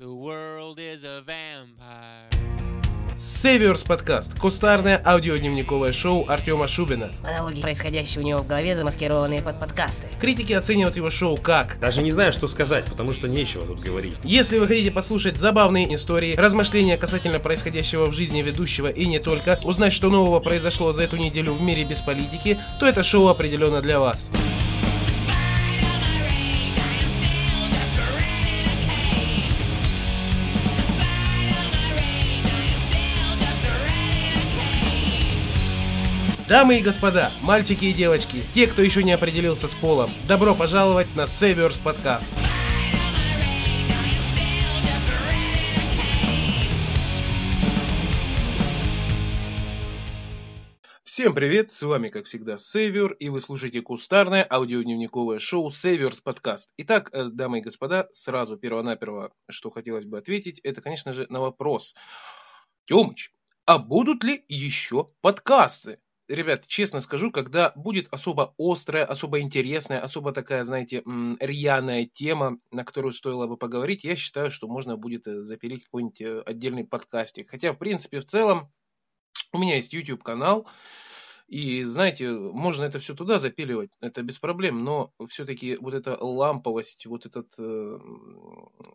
The world is a vampire. Северс подкаст. Кустарное аудиодневниковое шоу Артема Шубина. Монологи, происходящие у него в голове, замаскированные под подкасты. Критики оценивают его шоу как Даже не знаю, что сказать, потому что нечего тут говорить. Если вы хотите послушать забавные истории, размышления касательно происходящего в жизни ведущего и не только, узнать, что нового произошло за эту неделю в мире без политики, то это шоу определенно для вас. Дамы и господа, мальчики и девочки, те, кто еще не определился с полом, добро пожаловать на Северс подкаст. Всем привет, с вами, как всегда, Север, и вы слушаете кустарное аудиодневниковое шоу Северс подкаст. Итак, э, дамы и господа, сразу перво-наперво, что хотелось бы ответить, это, конечно же, на вопрос. Тёмыч, а будут ли еще подкасты? Ребят, честно скажу, когда будет особо острая, особо интересная, особо такая, знаете, рьяная тема, на которую стоило бы поговорить, я считаю, что можно будет э, запилить какой-нибудь э, отдельный подкастик. Хотя, в принципе, в целом, у меня есть YouTube-канал, и, знаете, можно это все туда запиливать, это без проблем, но все-таки вот эта ламповость, вот этот, э,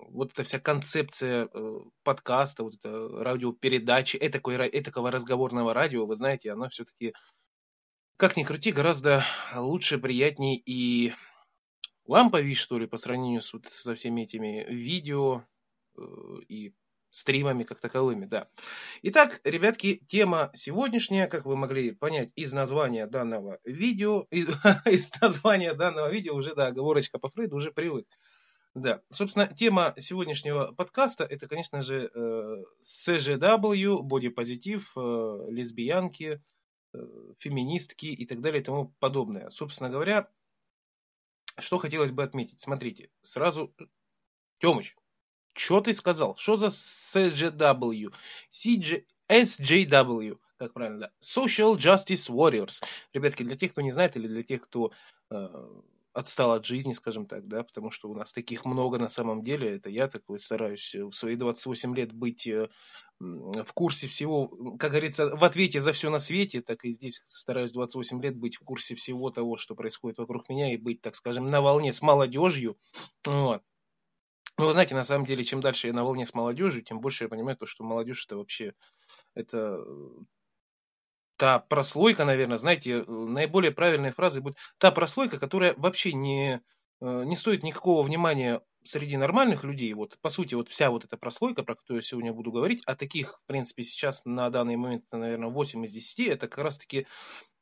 вот эта вся концепция э, подкаста, вот эта радиопередачи, этакой, этакого разговорного радио, вы знаете, она все-таки, как ни крути, гораздо лучше, приятнее и ламповей, что ли, по сравнению с, вот, со всеми этими видео э, и стримами как таковыми, да. Итак, ребятки, тема сегодняшняя, как вы могли понять из названия данного видео, из, из названия данного видео уже, да, оговорочка по Фрейду, уже привык. Да, собственно, тема сегодняшнего подкаста это, конечно же, э, CGW, бодипозитив, э, лесбиянки, э, феминистки и так далее и тому подобное. Собственно говоря, что хотелось бы отметить. Смотрите, сразу, Тёмыч, что ты сказал? Что за CGW? CG... SJW, как правильно, да. Social Justice Warriors. Ребятки, для тех, кто не знает, или для тех, кто э, отстал от жизни, скажем так, да, потому что у нас таких много на самом деле. Это я такой стараюсь в свои 28 лет быть э, в курсе всего, как говорится, в ответе за все на свете, так и здесь стараюсь 28 лет быть в курсе всего того, что происходит вокруг меня, и быть, так скажем, на волне с молодежью. Вот. Ну, вы знаете, на самом деле, чем дальше я на волне с молодежью, тем больше я понимаю то, что молодежь это вообще это та прослойка, наверное, знаете, наиболее правильной фразой будет та прослойка, которая вообще не, э, не стоит никакого внимания среди нормальных людей. Вот, по сути, вот вся вот эта прослойка, про которую я сегодня буду говорить, а таких, в принципе, сейчас на данный момент, наверное, 8 из 10, это как раз-таки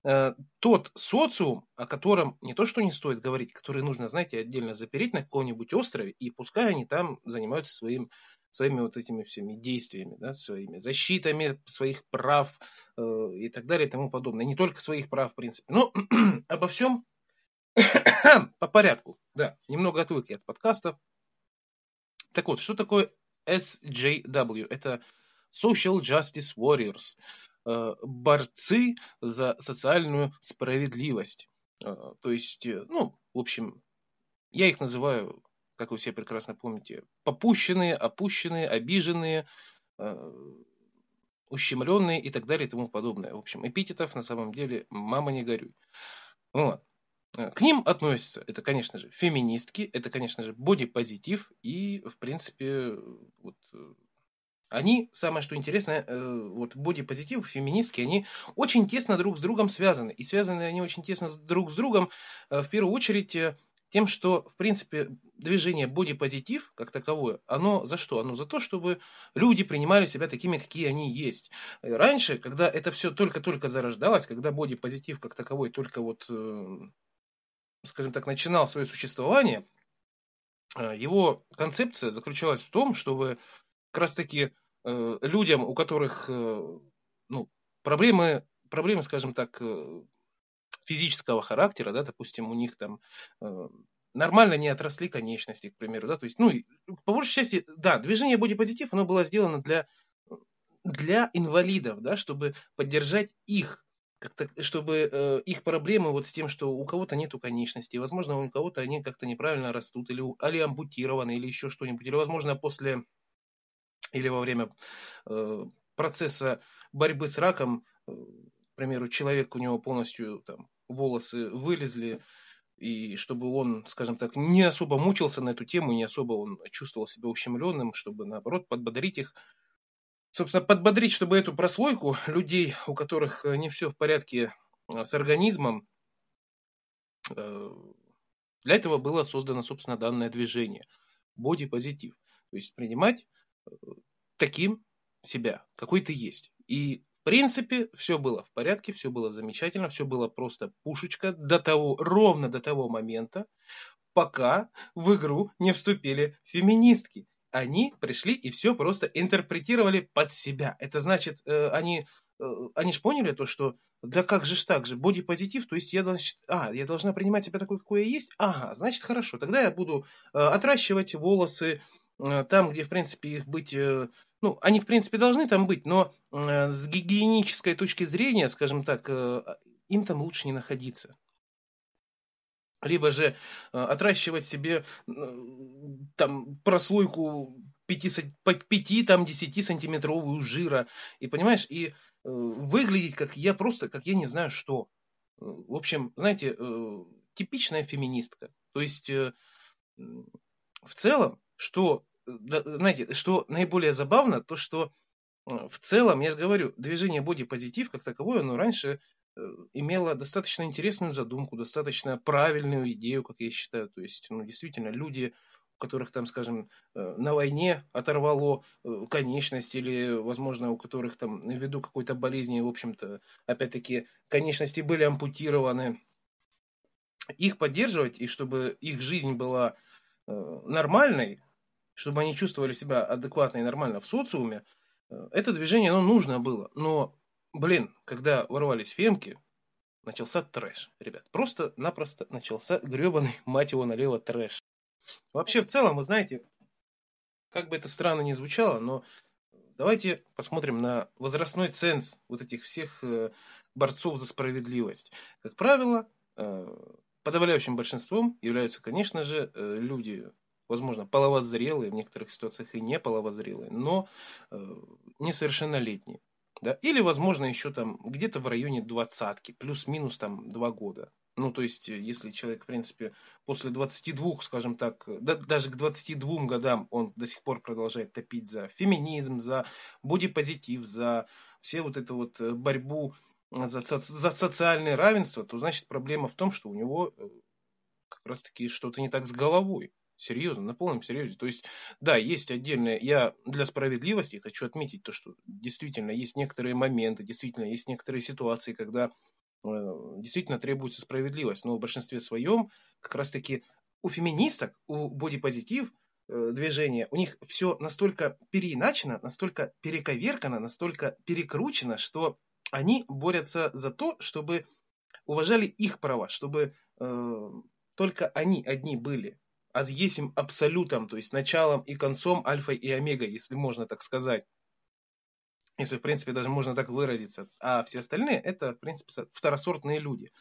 э, тот социум, о котором не то что не стоит говорить, который нужно, знаете, отдельно запереть на каком-нибудь острове, и пускай они там занимаются своим, своими вот этими всеми действиями, да, своими защитами своих прав э, и так далее и тому подобное. Не только своих прав, в принципе, но обо всем по порядку. Да, немного отвык я от подкастов. Так вот, что такое SJW? Это Social Justice Warriors борцы за социальную справедливость. Э, То есть, э, ну, в общем, я их называю, как вы все прекрасно помните, попущенные, опущенные, обиженные, э, ущемленные и так далее и тому подобное. В общем, эпитетов на самом деле мама не горюй. Вот. Э, К ним относятся, это, конечно же, феминистки, это, конечно же, бодипозитив и, в принципе, вот, э, они, самое что интересное, э, вот бодипозитив, феминистки, они очень тесно друг с другом связаны. И связаны они очень тесно друг с другом, э, в первую очередь, э, тем, что, в принципе, движение бодипозитив, как таковое, оно за что? Оно за то, чтобы люди принимали себя такими, какие они есть. Раньше, когда это все только-только зарождалось, когда бодипозитив как таковой только вот, скажем так, начинал свое существование, его концепция заключалась в том, чтобы как раз-таки э, людям, у которых э, ну, проблемы, проблемы, скажем так, э, физического характера, да, допустим, у них там нормально не отросли конечности, к примеру, да, то есть, ну, по большей части, да, движение бодипозитив, оно было сделано для, для инвалидов, да, чтобы поддержать их, как-то, чтобы э, их проблемы вот с тем, что у кого-то нету конечностей, возможно, у кого-то они как-то неправильно растут, или, или ампутированы, или еще что-нибудь, или, возможно, после или во время э, процесса борьбы с раком, э, к примеру, человек, у него полностью там волосы вылезли, и чтобы он, скажем так, не особо мучился на эту тему, не особо он чувствовал себя ущемленным, чтобы, наоборот, подбодрить их. Собственно, подбодрить, чтобы эту прослойку людей, у которых не все в порядке э, с организмом, э, для этого было создано, собственно, данное движение – бодипозитив. То есть принимать э, таким себя, какой ты есть. И в принципе, все было в порядке, все было замечательно, все было просто пушечка до того, ровно до того момента, пока в игру не вступили феминистки. Они пришли и все просто интерпретировали под себя. Это значит, э, они, э, они же поняли то, что да как же ж так же, бодипозитив, то есть я, значит, а, я должна принимать себя такой, какой я есть? Ага, значит, хорошо, тогда я буду э, отращивать волосы там, где, в принципе, их быть... Э, ну, они, в принципе, должны там быть, но э, с гигиенической точки зрения, скажем так, э, им там лучше не находиться. Либо же э, отращивать себе э, там прослойку 5, там 10 сантиметровую жира. И понимаешь, и э, выглядеть как я просто, как я не знаю что. В общем, знаете, э, типичная феминистка. То есть, э, в целом, что знаете, что наиболее забавно, то что э, в целом, я же говорю, движение бодипозитив как таковое, оно раньше э, имело достаточно интересную задумку, достаточно правильную идею, как я считаю. То есть, ну, действительно, люди, у которых там, скажем, э, на войне оторвало конечность, или, возможно, у которых там ввиду какой-то болезни, в общем-то, опять-таки, конечности были ампутированы, их поддерживать, и чтобы их жизнь была нормальной, чтобы они чувствовали себя адекватно и нормально в социуме, э, это движение, оно нужно было. Но, блин, когда ворвались фемки, начался трэш, ребят. Просто-напросто начался гребаный, мать его, налево трэш. Вообще, в целом, вы знаете, как бы это странно ни звучало, но давайте посмотрим на возрастной ценз вот этих всех э, борцов за справедливость. Как правило, э, подавляющим большинством являются, конечно же, люди возможно, половозрелые, в некоторых ситуациях и не половозрелые, но э, несовершеннолетние. Да? Или, возможно, еще там где-то в районе двадцатки, плюс-минус там два года. Ну, то есть, э, если человек, в принципе, после 22, скажем так, да, даже к 22 годам он до сих пор продолжает топить за феминизм, за бодипозитив, за все вот эту вот э, борьбу за, за социальное равенство, то значит проблема в том, что у него э, как раз-таки что-то не так с головой. Серьезно, на полном серьезе. То есть, да, есть отдельное... Я для справедливости хочу отметить то, что действительно есть некоторые моменты, действительно есть некоторые ситуации, когда э, действительно требуется справедливость. Но в большинстве своем как раз-таки у феминисток, у бодипозитив э, движения, у них все настолько переиначено, настолько перековеркано, настолько перекручено, что они борются за то, чтобы уважали их права, чтобы э, только они одни были а есим абсолютом, то есть началом и концом, альфой и омегой, если можно так сказать. Если, в принципе, даже можно так выразиться. А все остальные – это, в принципе, второсортные люди.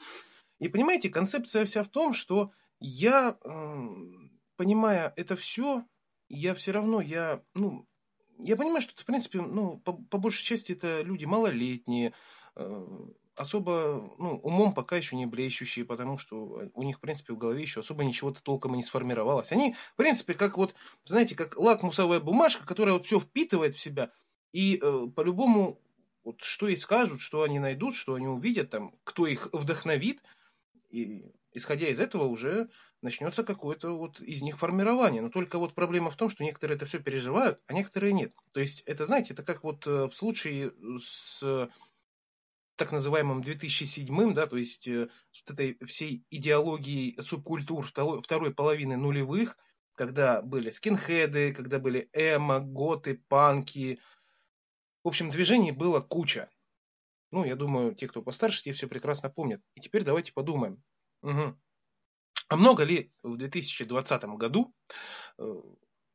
И понимаете, концепция вся в том, что я, понимая это все, я все равно, я, ну, я понимаю, что это, в принципе, ну, по, по большей части это люди малолетние, э, особо ну, умом пока еще не блещущие, потому что у них, в принципе, в голове еще особо ничего-то толком и не сформировалось. Они, в принципе, как вот, знаете, как лакмусовая бумажка, которая вот все впитывает в себя, и э, по-любому вот что и скажут, что они найдут, что они увидят, там, кто их вдохновит, и исходя из этого уже начнется какое-то вот из них формирование. Но только вот проблема в том, что некоторые это все переживают, а некоторые нет. То есть это, знаете, это как вот э, в случае с так называемым 2007, да, то есть э, вот этой всей идеологией субкультур второй, второй половины нулевых, когда были скинхеды, когда были эмо, готы, панки. В общем, движений было куча. Ну, я думаю, те, кто постарше, те все прекрасно помнят. И теперь давайте подумаем. Угу. А много ли в 2020 году э,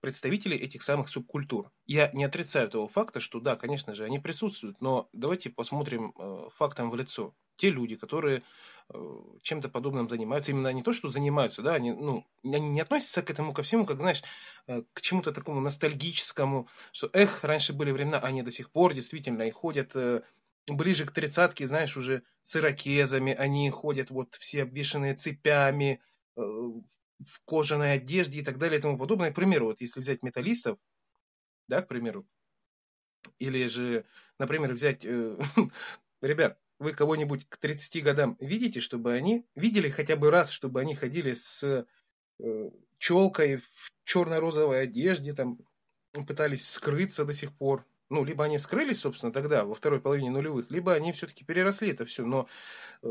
представителей этих самых субкультур. Я не отрицаю того факта, что да, конечно же, они присутствуют, но давайте посмотрим э, фактам в лицо. те люди, которые э, чем-то подобным занимаются, именно не то, что занимаются, да, они, ну, они не относятся к этому ко всему, как, знаешь, э, к чему-то такому ностальгическому, что, эх, раньше были времена, они до сих пор действительно и ходят э, ближе к тридцатке, знаешь, уже с ирокезами, они ходят вот все обвешанные цепями, э, в кожаной одежде и так далее и тому подобное. К примеру, вот если взять металлистов, да, к примеру, или же, например, взять, э, ребят, вы кого-нибудь к 30 годам видите, чтобы они, видели хотя бы раз, чтобы они ходили с э, челкой в черно-розовой одежде, там, пытались вскрыться до сих пор. Ну, либо они вскрылись, собственно, тогда, во второй половине нулевых, либо они все-таки переросли это все. Но э,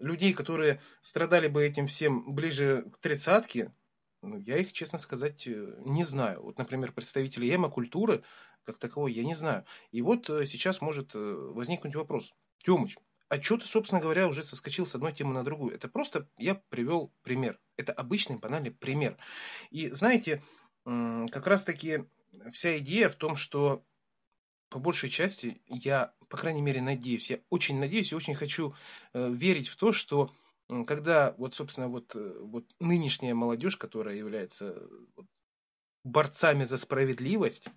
людей, которые страдали бы этим всем ближе к тридцатке, ну, я их, честно сказать, э, не знаю. Вот, например, представители эмо-культуры, как таковой, я не знаю. И вот э, сейчас может э, возникнуть вопрос. Тёмыч, а что ты, собственно говоря, уже соскочил с одной темы на другую? Это просто я привел пример. Это обычный банальный пример. И знаете, как раз-таки вся идея в том, что по большей части я, по крайней мере, надеюсь, я очень надеюсь и очень хочу э, верить в то, что когда вот, собственно, вот, вот нынешняя молодежь, которая является вот, борцами за справедливость,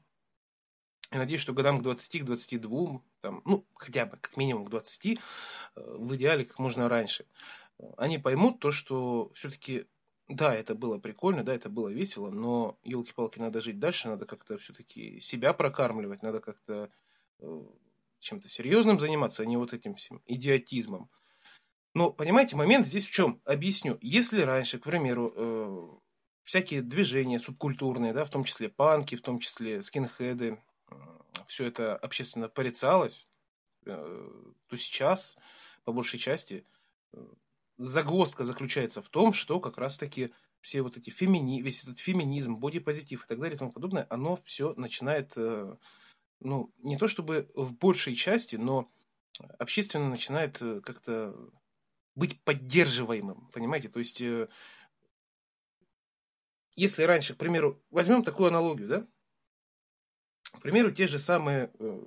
я надеюсь, что годам к 20, к 22, там, ну, хотя бы как минимум к 20, э, в идеале как можно раньше, они поймут то, что все-таки, да, это было прикольно, да, это было весело, но, елки-палки, надо жить дальше, надо как-то все-таки себя прокармливать, надо как-то э, чем-то серьезным заниматься, а не вот этим всем идиотизмом. Но, понимаете, момент здесь в чем? Объясню. Если раньше, к примеру, э, всякие движения субкультурные, да, в том числе панки, в том числе скинхеды, все это общественно порицалось, э, то сейчас, по большей части, э, загвоздка заключается в том, что как раз-таки все вот эти фемини... весь этот феминизм, бодипозитив и так далее и тому подобное, оно все начинает, э, ну, не то чтобы в большей части, но общественно начинает как-то быть поддерживаемым, понимаете? То есть, если раньше, к примеру, возьмем такую аналогию, да? К примеру, те же самые э,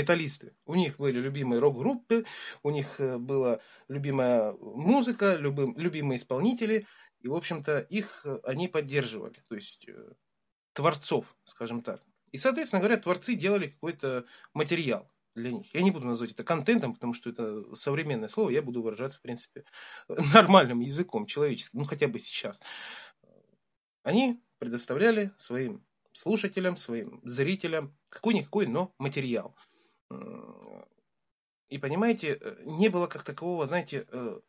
металлисты. У них были любимые рок-группы, у них э, была любимая музыка, любым, любимые исполнители, и, в общем-то, их э, они поддерживали, то есть творцов, скажем так. И, соответственно говоря, творцы делали какой-то материал для них. Я не буду называть это контентом, потому что это современное слово, я буду выражаться, в принципе, нормальным языком, человеческим, ну, хотя бы сейчас. Они предоставляли своим слушателям, своим зрителям какой-никакой, но материал. И понимаете, э, не было как такового, знаете, э,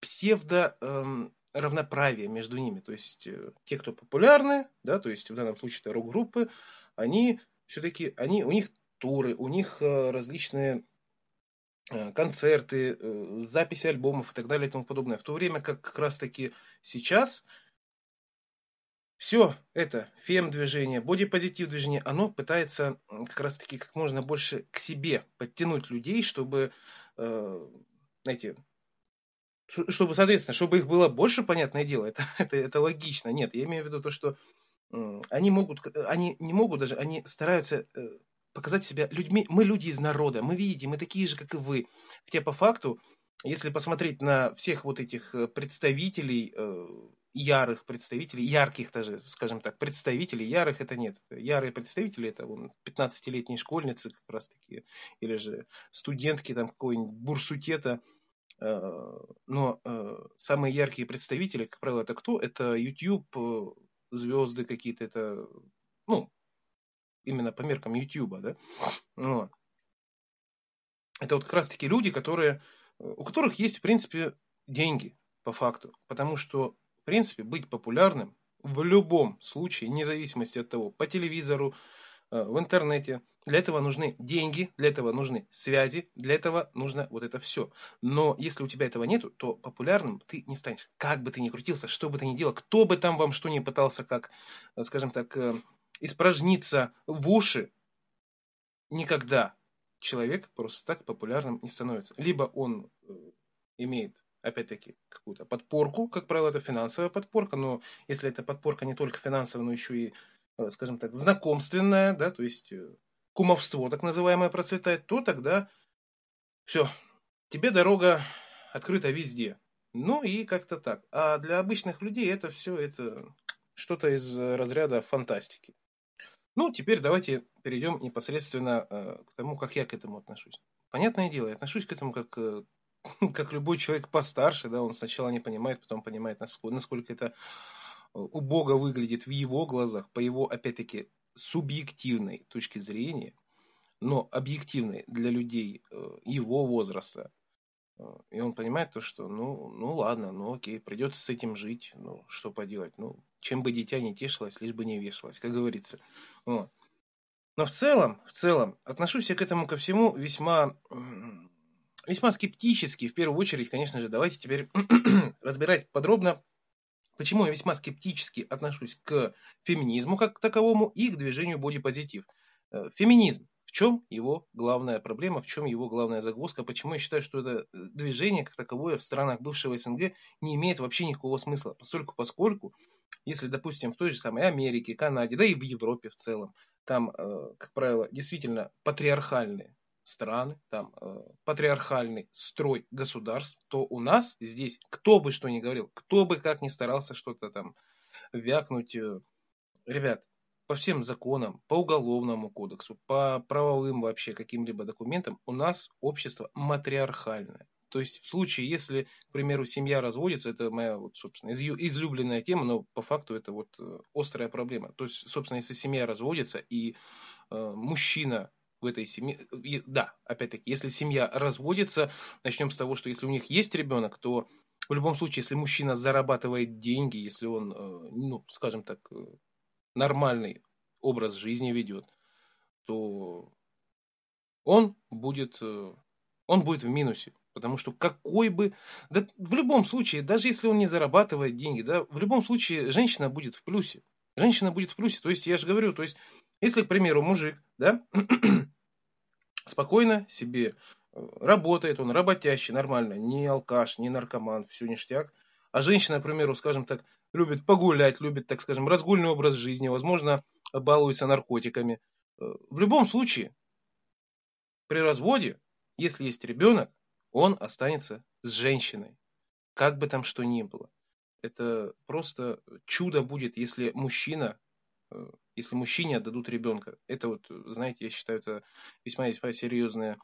псевдо эм, равноправия между ними. То есть э, те, кто популярны, да, то есть в данном случае это рок-группы, они все-таки, они, у них туры, у них различные концерты, записи альбомов и так далее и тому подобное. В то время как как раз-таки сейчас все это фем-движение, бодипозитив движение, оно пытается как раз-таки как можно больше к себе подтянуть людей, чтобы, э, знаете, чтобы, соответственно, чтобы их было больше, понятное дело, это, это, это логично. Нет, я имею в виду то, что э, они могут, они не могут даже, они стараются э, показать себя людьми. Мы люди из народа, мы видите, мы такие же, как и вы. Хотя по факту, если посмотреть на всех вот этих э, представителей э, ярых представителей, ярких даже, скажем так, представителей, ярых это нет. Ярые представители это вон 15-летние школьницы как раз таки, или же студентки там какого-нибудь бурсутета. Э, но э, самые яркие представители, как правило, это кто? Это YouTube, э, звезды какие-то, это, ну, именно по меркам YouTube, да? Вот. Это вот как раз таки люди, которые, у которых есть, в принципе, деньги, по факту. Потому что принципе, быть популярным в любом случае, вне зависимости от того, по телевизору, э, в интернете. Для этого нужны деньги, для этого нужны связи, для этого нужно вот это все. Но если у тебя этого нету, то популярным ты не станешь. Как бы ты ни крутился, что бы ты ни делал, кто бы там вам что ни пытался, как, э, скажем так, э, испражниться в уши, никогда человек просто так популярным не становится. Либо он имеет опять-таки, какую-то подпорку. Как правило, это финансовая подпорка, но если эта подпорка не только финансовая, но еще и, э, скажем так, знакомственная, да, то есть э, кумовство так называемое процветает, то тогда все, тебе дорога открыта везде. Ну и как-то так. А для обычных людей это все это что-то из разряда фантастики. Ну, теперь давайте перейдем непосредственно э, к тому, как я к этому отношусь. Понятное дело, я отношусь к этому как, э, как любой человек постарше, да, он сначала не понимает, потом понимает, насколько, насколько это убого выглядит в его глазах, по его, опять-таки, субъективной точки зрения, но объективной для людей э, его возраста. Э, и он понимает то, что, ну, ну ладно, ну окей, придется с этим жить, ну что поделать, ну чем бы дитя не тешилось, лишь бы не вешалось, как говорится. Вот. Но в целом, в целом, отношусь я к этому ко всему весьма, весьма скептически. В первую очередь, конечно же, давайте теперь разбирать подробно, почему я весьма скептически отношусь к феминизму как к таковому и к движению бодипозитив. Э, феминизм в чем его главная проблема, в чем его главная загвоздка, почему я считаю, что это э, движение как таковое в странах бывшего СНГ не имеет вообще никакого смысла, поскольку, поскольку если, допустим, в той же самой Америке, Канаде, да и в Европе в целом, там, э, как правило, действительно патриархальные страны, там э, патриархальный строй государств, то у нас здесь, кто бы что ни говорил, кто бы как ни старался что-то там вякнуть, ребят, по всем законам, по уголовному кодексу, по правовым вообще каким-либо документам у нас общество матриархальное. То есть в случае, если, к примеру, семья разводится, это моя, вот, собственно, излюбленная тема, но по факту это вот э, острая проблема. То есть, собственно, если семья разводится и э, мужчина этой семье, да, опять-таки, если семья разводится, начнем с того, что если у них есть ребенок, то в любом случае, если мужчина зарабатывает деньги, если он, э, ну, скажем так, э, нормальный образ жизни ведет, то он будет, э, он будет в минусе. Потому что какой бы... Да в любом случае, даже если он не зарабатывает деньги, да, в любом случае женщина будет в плюсе. Женщина будет в плюсе. То есть, я же говорю, то есть, если, к примеру, мужик, да, спокойно себе э, работает, он работящий, нормально, не алкаш, не наркоман, все ништяк, а женщина, к примеру, скажем так, любит погулять, любит, так скажем, разгульный образ жизни, возможно, балуется наркотиками. Э, в любом случае, при разводе, если есть ребенок, он останется с женщиной, как бы там что ни было. Это просто чудо будет, если мужчина, э, если мужчине отдадут ребенка. Это вот, знаете, я считаю, это весьма-весьма серьезная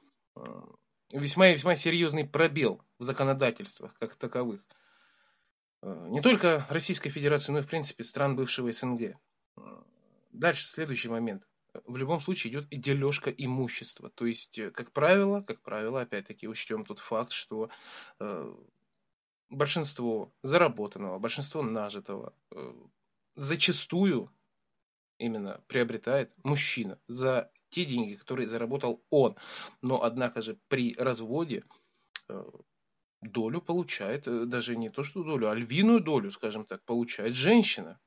весьма-весьма серьезный пробел в законодательствах как таковых. Э, не только Российской Федерации, но и, в принципе, стран бывшего СНГ. Э, дальше, следующий момент. В любом случае идет дележка имущества. То есть, э, как правило, как правило, опять-таки учтем тот факт, что э, большинство заработанного, большинство нажитого э, зачастую именно приобретает мужчина за те деньги, которые заработал он. Но, однако же, при разводе э, долю получает, э, даже не то что долю, а львиную долю, скажем так, получает женщина.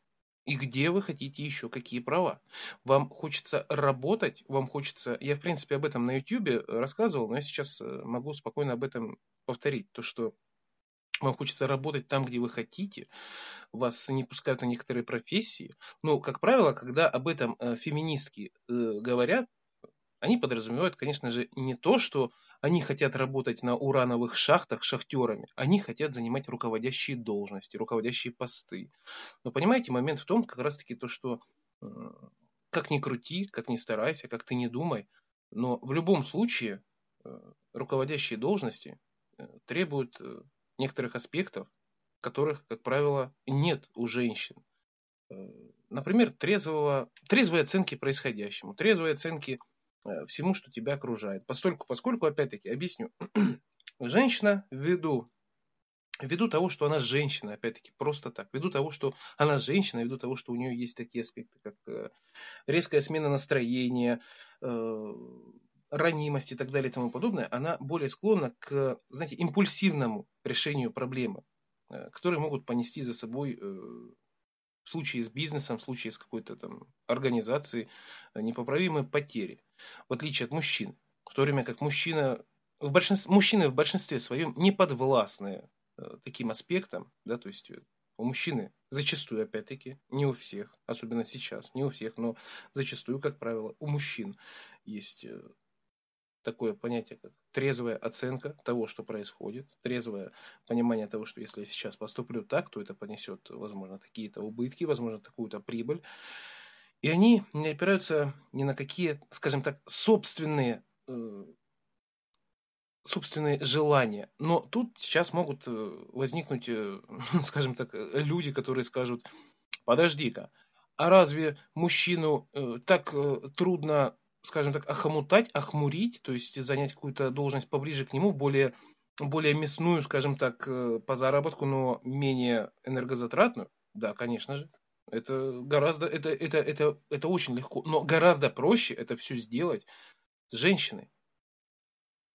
И где вы хотите еще какие права? Вам хочется работать, вам хочется... Я, в принципе, об этом на YouTube рассказывал, но я сейчас э, могу спокойно об этом повторить. То, что вам хочется работать там, где вы хотите, вас не пускают на некоторые профессии. Но, как правило, когда об этом э, феминистки говорят, они подразумевают, конечно же, не то, что они хотят работать на урановых шахтах шахтерами, они хотят занимать руководящие должности, руководящие посты. Но понимаете, момент в том, как раз-таки то, что как ни крути, как ни старайся, как ты не думай, но в любом случае э, руководящие должности э, требуют э, некоторых аспектов, которых, как правило, нет у женщин. Например, трезвого, трезвой оценки происходящему, трезвой оценки Э, всему, что тебя окружает. Постольку, поскольку, опять-таки, объясню. Женщина ввиду, ввиду того, что она женщина, опять-таки, просто так, ввиду того, что она женщина, ввиду того, что у нее есть такие аспекты, как э, резкая смена настроения, э, ранимость и так далее и тому подобное, она более склонна к, знаете, импульсивному решению проблемы, которые могут понести за собой в случае с бизнесом, в случае с какой-то там организацией э, непоправимые потери, в отличие от мужчин. В то время как мужчина, в большинстве, мужчины в большинстве своем не подвластны э, таким аспектам, да, то есть э, у мужчины зачастую, опять-таки, не у всех, особенно сейчас, не у всех, но зачастую, как правило, у мужчин есть такое понятие, как трезвая оценка того, что происходит, трезвое понимание того, что если я сейчас поступлю так, то это понесет, возможно, какие-то убытки, возможно, какую-то прибыль. И они не опираются ни на какие, скажем так, собственные э, собственные желания. Но тут сейчас могут э, возникнуть, э, скажем так, люди, которые скажут, подожди-ка, а разве мужчину так трудно скажем так, охомутать, охмурить, то есть занять какую-то должность поближе к нему, более, более мясную, скажем так, э, по заработку, но менее энергозатратную? Да, конечно же. Это гораздо, это, это, это, это очень легко, но гораздо проще это все сделать с женщиной.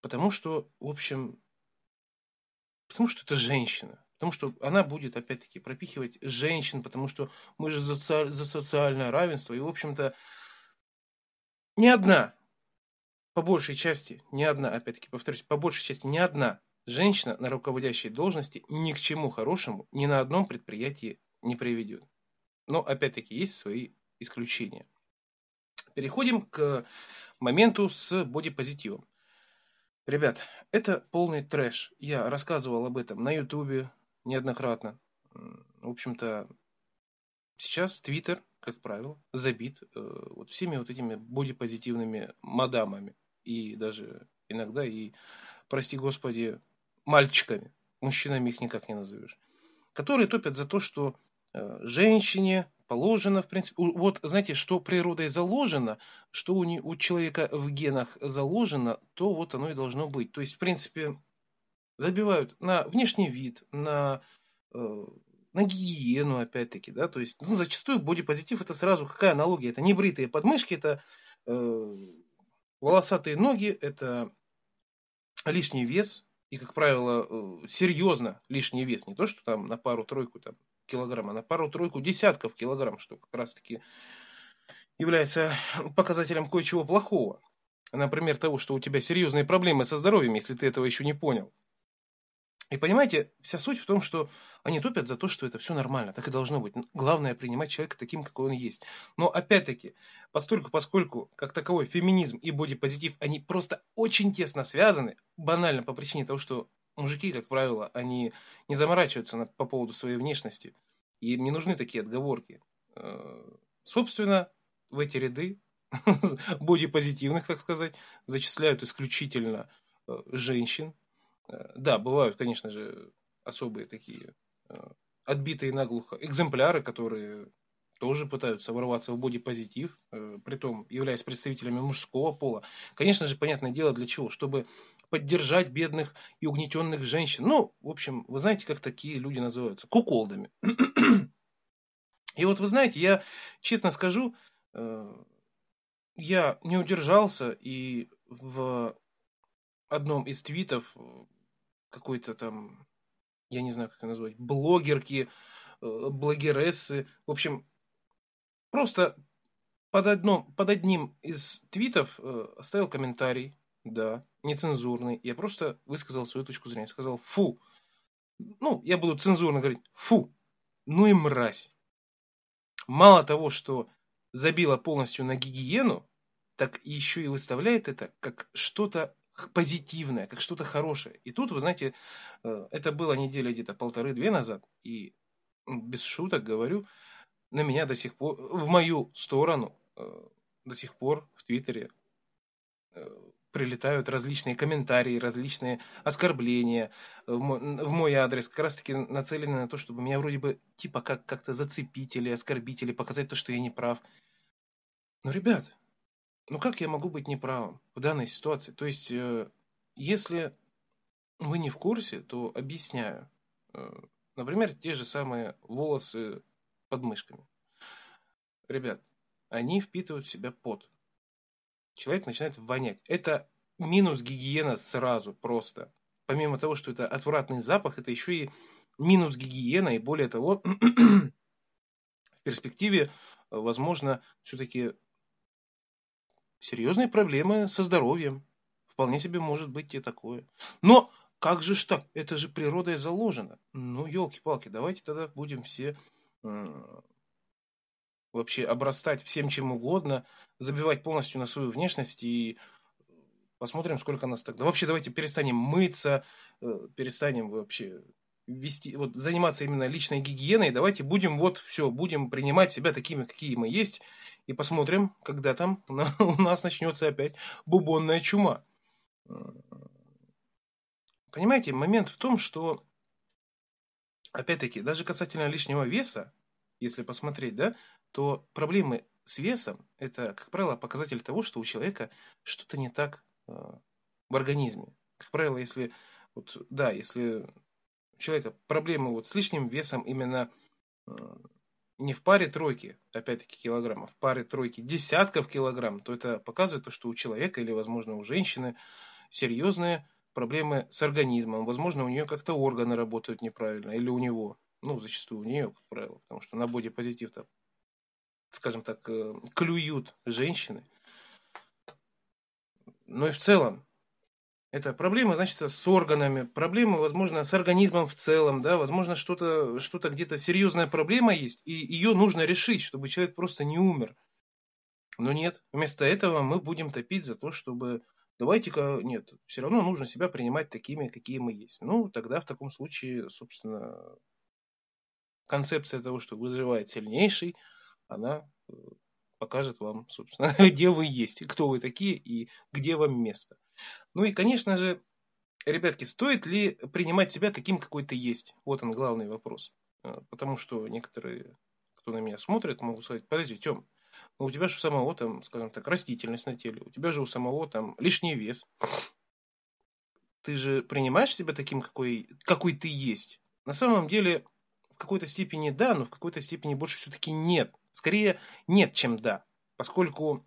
Потому что, в общем, потому что это женщина. Потому что она будет, опять-таки, пропихивать женщин, потому что мы же за, за социальное равенство. И, в общем-то, ни одна, по большей части, ни одна, опять-таки повторюсь, по большей части ни одна женщина на руководящей должности ни к чему хорошему ни на одном предприятии не приведет. Но, опять-таки, есть свои исключения. Переходим к моменту с бодипозитивом. Ребят, это полный трэш. Я рассказывал об этом на ютубе неоднократно. В общем-то, сейчас Твиттер как правило, забит э, вот всеми вот этими бодипозитивными мадамами. И даже иногда и, прости господи, мальчиками. Мужчинами их никак не назовешь. Которые топят за то, что э, женщине положено, в принципе, вот знаете, что природой заложено, что у, не, у человека в генах заложено, то вот оно и должно быть. То есть, в принципе, забивают на внешний вид, на э, на гигиену, опять-таки, да, то есть, ну, зачастую бодипозитив это сразу какая аналогия? Это не бритые подмышки, это э, волосатые ноги, это лишний вес, и, как правило, э, серьезно лишний вес, не то, что там на пару-тройку там, килограмм, а на пару-тройку десятков килограмм, что как раз-таки является показателем кое-чего плохого. Например, того, что у тебя серьезные проблемы со здоровьем, если ты этого еще не понял. И понимаете, вся суть в том, что они топят за то, что это все нормально, так и должно быть. Главное принимать человека таким, какой он есть. Но опять-таки, постольку, поскольку как таковой феминизм и бодипозитив, они просто очень тесно связаны, банально по причине того, что мужики, как правило, они не заморачиваются на, по поводу своей внешности. И им не нужны такие отговорки. Э, собственно, в эти ряды бодипозитивных, так сказать, зачисляют исключительно э, женщин, да, бывают, конечно же, особые такие э, отбитые наглухо экземпляры, которые тоже пытаются ворваться в бодипозитив, э, притом являясь представителями мужского пола. Конечно же, понятное дело, для чего? Чтобы поддержать бедных и угнетенных женщин. Ну, в общем, вы знаете, как такие люди называются? Куколдами. И вот вы знаете, я честно скажу, я не удержался и в одном из твитов какой-то там, я не знаю, как это назвать, блогерки, э, блогерессы. В общем, просто под, одном, под одним из твитов э, оставил комментарий, да, нецензурный. Я просто высказал свою точку зрения. Сказал, фу. Ну, я буду цензурно говорить, фу. Ну и мразь. Мало того, что забила полностью на гигиену, так еще и выставляет это как что-то позитивное, как что-то хорошее. И тут, вы знаете, э, это было неделя где-то полторы-две назад, и без шуток говорю, на меня до сих пор, в мою сторону э, до сих пор в Твиттере э, прилетают различные комментарии, различные оскорбления в мой, в мой адрес, как раз таки нацелены на то, чтобы меня вроде бы типа как, как-то зацепить или оскорбить, или показать то, что я не прав. Но, ребят, ну как я могу быть неправым в данной ситуации? То есть, э, если вы не в курсе, то объясняю. Э, например, те же самые волосы под мышками. Ребят, они впитывают в себя пот. Человек начинает вонять. Это минус гигиена сразу просто. Помимо того, что это отвратный запах, это еще и минус гигиена. И более того, в перспективе, возможно, все-таки серьезные проблемы со здоровьем. Вполне себе может быть и такое. Но как же ж так? Это же природой заложено. Ну, елки-палки, давайте тогда будем все вообще обрастать всем чем угодно, забивать полностью на свою внешность и Посмотрим, сколько нас тогда. Вообще, давайте перестанем мыться, э, перестанем вообще вести, вот заниматься именно личной гигиеной. Давайте будем вот все, будем принимать себя такими, какие мы есть, и посмотрим, когда там у нас начнется опять бубонная чума. Понимаете, момент в том, что, опять-таки, даже касательно лишнего веса, если посмотреть, да, то проблемы с весом – это, как правило, показатель того, что у человека что-то не так э, в организме. Как правило, если, вот, да, если человека проблемы вот с лишним весом именно э, не в паре тройки, опять-таки, килограммов, в паре тройки десятков килограмм, то это показывает то, что у человека или, возможно, у женщины серьезные проблемы с организмом. Возможно, у нее как-то органы работают неправильно, или у него. Ну, зачастую у нее, как правило, потому что на бодипозитив-то, скажем так, э, клюют женщины. Но и в целом, это проблема, значит, с органами, проблемы, возможно, с организмом в целом, да, возможно, что-то что где-то серьезная проблема есть, и ее нужно решить, чтобы человек просто не умер. Но нет, вместо этого мы будем топить за то, чтобы давайте-ка, нет, все равно нужно себя принимать такими, какие мы есть. Ну, тогда в таком случае, собственно, концепция того, что выживает сильнейший, она э, покажет вам, собственно, где вы есть, кто вы такие и где вам место. Ну и, конечно же, ребятки, стоит ли принимать себя таким, какой ты есть? Вот он главный вопрос. Э, потому что некоторые, кто на меня смотрит, могут сказать, подожди, Тем, но у тебя же у самого там, скажем так, растительность на теле, у тебя же у самого там лишний вес. Ты же принимаешь себя таким, какой, какой ты есть? На самом деле, в какой-то степени да, но в какой-то степени больше все-таки нет. Скорее нет, чем да. Поскольку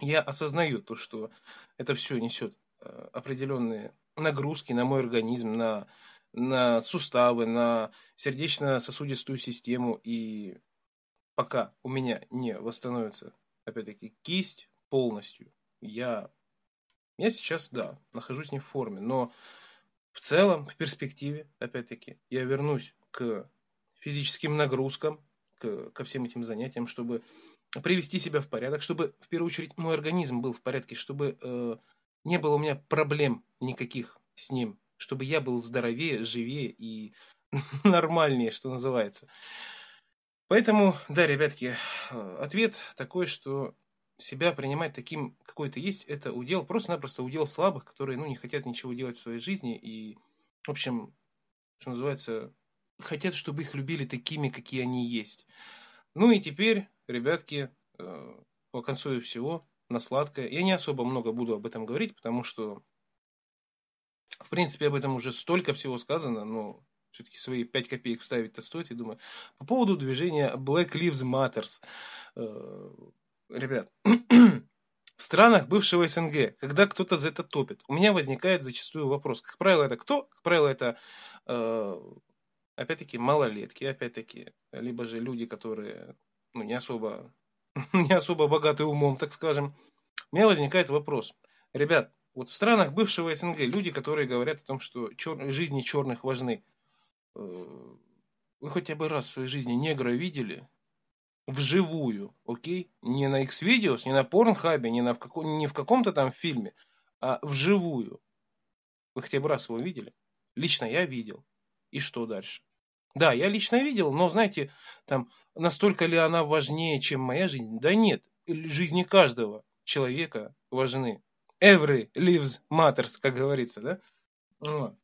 я осознаю то, что это все несет э, определенные нагрузки на мой организм, на, на суставы, на сердечно-сосудистую систему. И пока у меня не восстановится, опять-таки, кисть полностью, я, я сейчас, да, нахожусь не в форме, но в целом, в перспективе, опять-таки, я вернусь к физическим нагрузкам, к, ко всем этим занятиям, чтобы привести себя в порядок, чтобы, в первую очередь, мой организм был в порядке, чтобы э, не было у меня проблем никаких с ним, чтобы я был здоровее, живее и нормальнее, что называется. Поэтому, да, ребятки, э, ответ такой, что себя принимать таким, какой ты есть, это удел, просто-напросто удел слабых, которые, ну, не хотят ничего делать в своей жизни и, в общем, что называется, хотят, чтобы их любили такими, какие они есть. Ну и теперь, ребятки, э, по концу всего, на сладкое. Я не особо много буду об этом говорить, потому что, в принципе, об этом уже столько всего сказано, но все-таки свои 5 копеек вставить-то стоит, я думаю. По поводу движения Black Lives Matters. Э, ребят, в странах бывшего СНГ, когда кто-то за это топит, у меня возникает зачастую вопрос. Как правило, это кто? Как правило, это, э, опять-таки, малолетки, опять-таки, либо же люди, которые ну, не особо не особо богатый умом, так скажем. У меня возникает вопрос. Ребят, вот в странах бывшего СНГ люди, которые говорят о том, что чер... жизни черных важны, Э, вы хотя бы раз в своей жизни негра видели? Вживую, окей? Не на X-Videos, не на Порнхабе, не, на в каком, не в каком-то там фильме, а вживую. Вы хотя бы раз его видели? Лично я видел. И что дальше? Да, я лично видел, но, знаете, там, настолько ли она важнее, чем моя жизнь? Да нет, жизни каждого человека важны. Every lives matters, как говорится, да?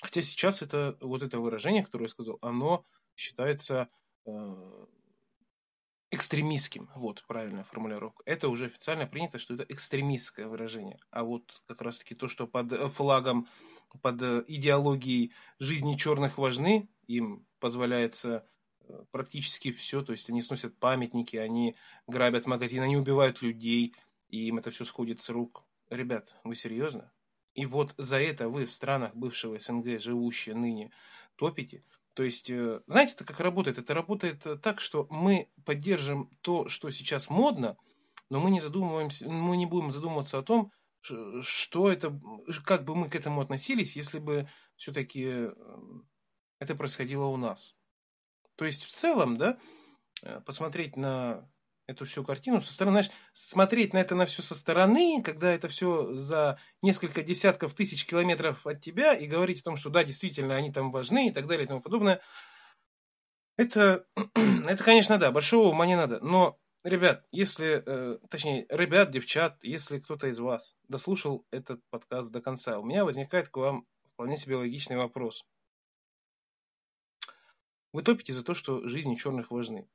Хотя сейчас это вот это выражение, которое я сказал, оно считается э, экстремистским. Вот, правильная формулировка. Это уже официально принято, что это экстремистское выражение. А вот как раз-таки то, что под флагом, под э, идеологией жизни черных важны, им позволяется э, практически все. То есть они сносят памятники, они грабят магазин, они убивают людей, и им это все сходит с рук. Ребят, вы серьезно? И вот за это вы в странах бывшего СНГ, живущие ныне, топите. То есть, э, знаете, это как работает? Это работает э, так, что мы поддержим то, что сейчас модно, но мы не задумываемся, мы не будем задумываться о том, что это, как бы мы к этому относились, если бы все-таки это происходило у нас. То есть, в целом, да, посмотреть на эту всю картину со стороны, знаешь, смотреть на это на все со стороны, когда это все за несколько десятков тысяч километров от тебя, и говорить о том, что да, действительно, они там важны и так далее и тому подобное, это, это конечно, да, большого ума не надо, но Ребят, если, э, точнее, ребят, девчат, если кто-то из вас дослушал этот подкаст до конца, у меня возникает к вам вполне себе логичный вопрос. Вы топите за то, что жизни черных важны.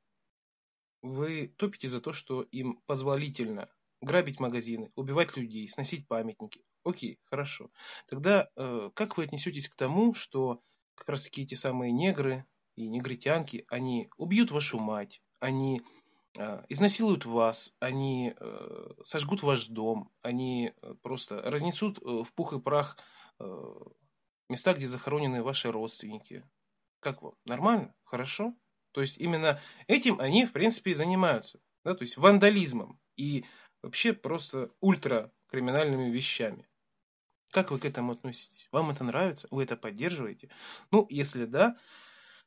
Вы топите за то, что им позволительно грабить магазины, убивать людей, сносить памятники. Окей, хорошо. Тогда э, как вы отнесетесь к тому, что как раз таки эти самые негры и негритянки, они убьют вашу мать, они э, изнасилуют вас, они э, сожгут ваш дом, они э, просто разнесут э, в пух и прах э, места, где захоронены ваши родственники. Как вам? Нормально? Хорошо? То есть именно этим они, в принципе, и занимаются. Да? То есть вандализмом и вообще просто ультракриминальными вещами. Как вы к этому относитесь? Вам это нравится? Вы это поддерживаете? Ну, если да,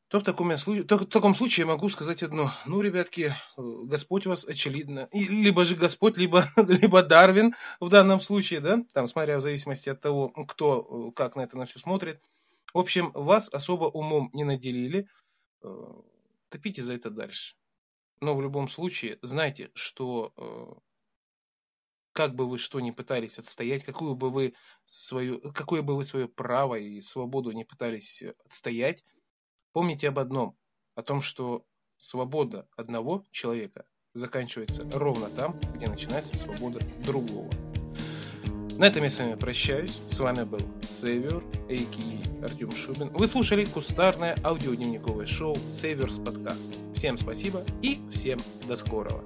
то в таком, случае, то в таком случае я могу сказать одно. Ну, ребятки, Господь вас очевидно, либо же Господь, либо, либо Дарвин в данном случае, да, там, смотря в зависимости от того, кто как на это на все смотрит. В общем, вас особо умом не наделили, э, топите за это дальше. Но в любом случае, знайте, что э, как бы вы что ни пытались отстоять, какую бы вы свою, какое бы вы свое право и свободу не пытались отстоять, помните об одном, о том, что свобода одного человека заканчивается ровно там, где начинается свобода другого. На этом я с вами прощаюсь. С вами был Север, а.к.а. Артем Шубин. Вы слушали кустарное аудиодневниковое шоу Северс Подкаст. Всем спасибо и всем до скорого.